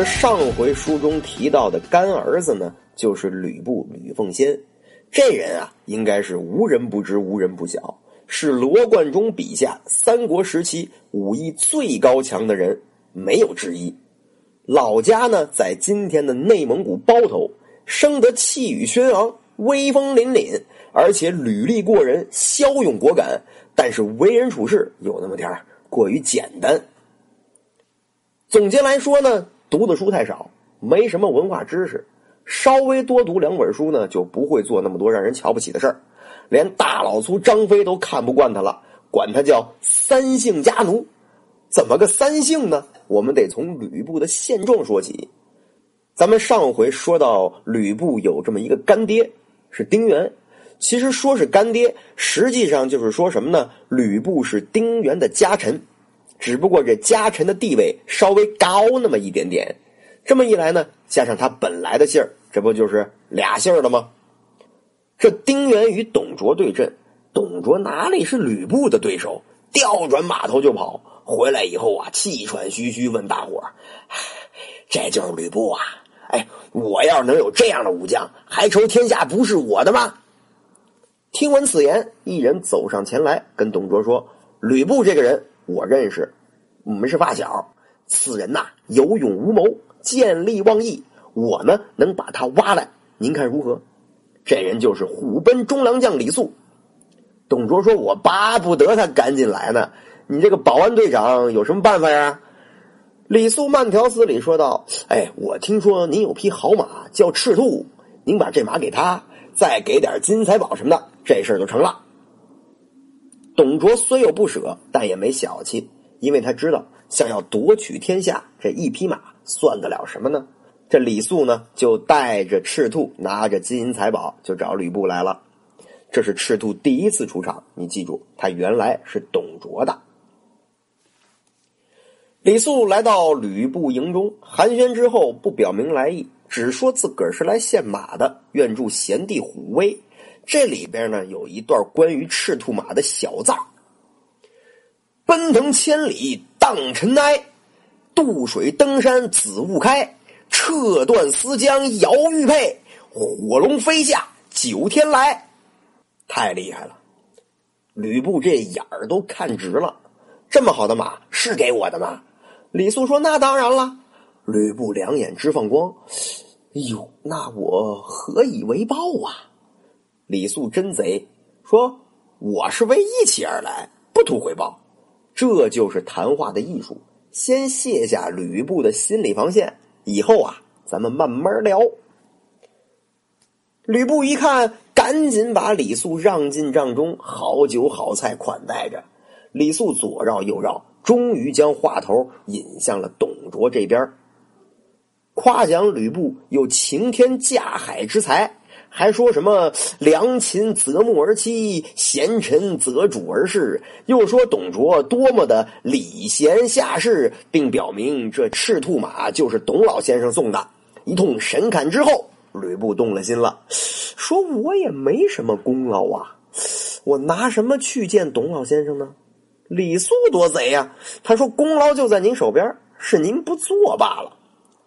这上回书中提到的干儿子呢，就是吕布吕奉先。这人啊，应该是无人不知、无人不晓，是罗贯中笔下三国时期武艺最高强的人，没有之一。老家呢，在今天的内蒙古包头，生得气宇轩昂、威风凛凛，而且履历过人、骁勇果敢。但是为人处事有那么点过于简单。总结来说呢。读的书太少，没什么文化知识，稍微多读两本书呢，就不会做那么多让人瞧不起的事儿。连大老粗张飞都看不惯他了，管他叫三姓家奴。怎么个三姓呢？我们得从吕布的现状说起。咱们上回说到，吕布有这么一个干爹，是丁原。其实说是干爹，实际上就是说什么呢？吕布是丁原的家臣。只不过这家臣的地位稍微高那么一点点，这么一来呢，加上他本来的姓儿，这不就是俩姓儿了吗？这丁原与董卓对阵，董卓哪里是吕布的对手？调转马头就跑，回来以后啊，气喘吁吁问大伙：“这就是吕布啊！哎，我要是能有这样的武将，还愁天下不是我的吗？”听闻此言，一人走上前来，跟董卓说：“吕布这个人。”我认识，我们是发小。此人呐，有勇无谋，见利忘义。我呢，能把他挖来，您看如何？这人就是虎贲中郎将李肃。董卓说：“我巴不得他赶紧来呢。你这个保安队长有什么办法呀？”李肃慢条斯理说道：“哎，我听说您有匹好马叫赤兔，您把这马给他，再给点金财宝什么的，这事儿就成了。”董卓虽有不舍，但也没小气，因为他知道想要夺取天下，这一匹马算得了什么呢？这李肃呢，就带着赤兔，拿着金银财宝，就找吕布来了。这是赤兔第一次出场，你记住，他原来是董卓的。李肃来到吕布营中，寒暄之后，不表明来意，只说自个儿是来献马的，愿助贤弟虎威。这里边呢有一段关于赤兔马的小藏：奔腾千里荡尘埃，渡水登山紫雾开，撤断丝缰摇玉佩，火龙飞下九天来。太厉害了！吕布这眼儿都看直了，这么好的马是给我的吗？李肃说：“那当然了。”吕布两眼直放光：“哎呦，那我何以为报啊？”李肃真贼，说：“我是为义气而来，不图回报。”这就是谈话的艺术，先卸下吕布的心理防线，以后啊，咱们慢慢聊。吕布一看，赶紧把李肃让进帐中，好酒好菜款待着。李肃左绕右绕，终于将话头引向了董卓这边，夸奖吕布有擎天架海之才。还说什么良禽择木而栖，贤臣择主而事，又说董卓多么的礼贤下士，并表明这赤兔马就是董老先生送的。一通神侃之后，吕布动了心了，说：“我也没什么功劳啊，我拿什么去见董老先生呢？”李肃多贼呀，他说：“功劳就在您手边，是您不做罢了。”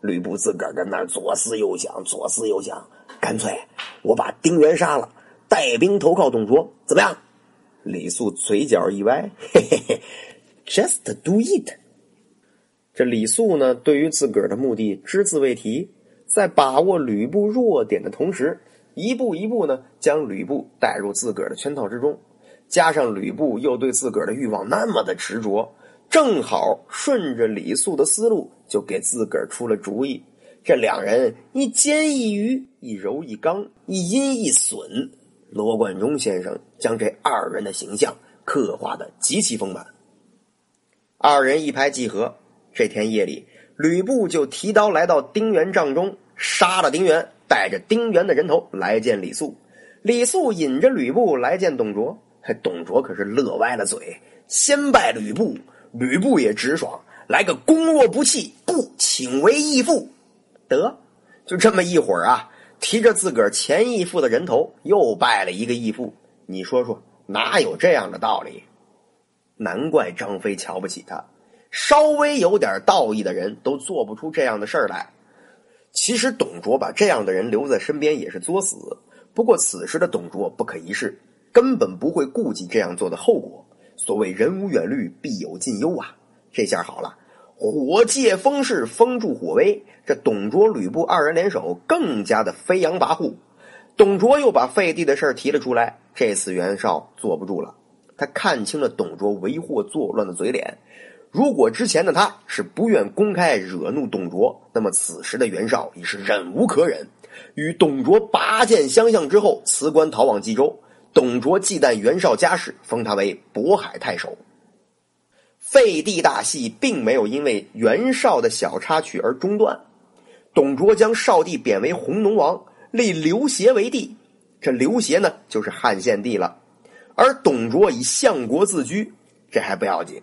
吕布自个儿跟那儿左思右想，左思右想。干脆我把丁原杀了，带兵投靠董卓，怎么样？李肃嘴角一歪，嘿嘿嘿，just do it。这李肃呢，对于自个儿的目的只字未提，在把握吕布弱点的同时，一步一步呢，将吕布带入自个儿的圈套之中。加上吕布又对自个儿的欲望那么的执着，正好顺着李肃的思路，就给自个儿出了主意。这两人一坚一鱼，一柔一刚，一阴一损。罗贯中先生将这二人的形象刻画的极其丰满。二人一拍即合，这天夜里，吕布就提刀来到丁原帐中，杀了丁原，带着丁原的人头来见李肃。李肃引着吕布来见董卓，董卓可是乐歪了嘴，先拜吕布。吕布也直爽，来个攻若不弃，不请为义父。得，就这么一会儿啊，提着自个儿前义父的人头，又拜了一个义父。你说说，哪有这样的道理？难怪张飞瞧不起他。稍微有点道义的人都做不出这样的事儿来。其实董卓把这样的人留在身边也是作死。不过此时的董卓不可一世，根本不会顾及这样做的后果。所谓人无远虑，必有近忧啊！这下好了，火借风势，风助火威，这董卓、吕布二人联手，更加的飞扬跋扈。董卓又把废帝的事儿提了出来，这次袁绍坐不住了，他看清了董卓为祸作乱的嘴脸。如果之前的他是不愿公开惹怒董卓，那么此时的袁绍已是忍无可忍，与董卓拔剑相向之后，辞官逃往冀州。董卓忌惮袁绍家世，封他为渤海太守。废帝大戏并没有因为袁绍的小插曲而中断，董卓将少帝贬为弘农王，立刘协为帝。这刘协呢，就是汉献帝了。而董卓以相国自居，这还不要紧。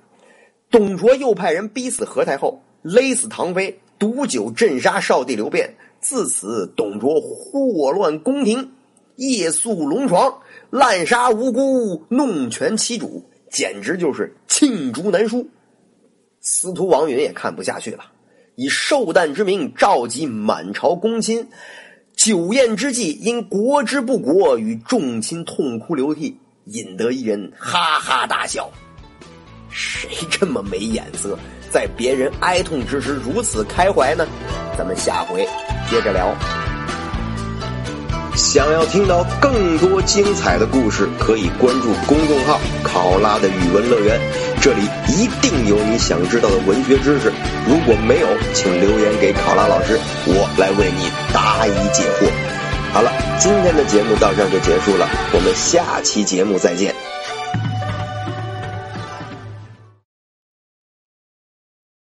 董卓又派人逼死何太后，勒死唐妃，毒酒镇杀少帝刘辩。自此，董卓祸乱宫廷，夜宿龙床，滥杀无辜，弄权欺主，简直就是罄竹难书。司徒王允也看不下去了，以寿诞之名召集满朝公亲，酒宴之际，因国之不国，与众亲痛哭流涕，引得一人哈哈大笑。谁这么没眼色，在别人哀痛之时如此开怀呢？咱们下回接着聊。想要听到更多精彩的故事，可以关注公众号“考拉的语文乐园”，这里一定有你想知道的文学知识。如果没有，请留言给考拉老师，我来为你答疑解惑。好了，今天的节目到这儿就结束了，我们下期节目再见。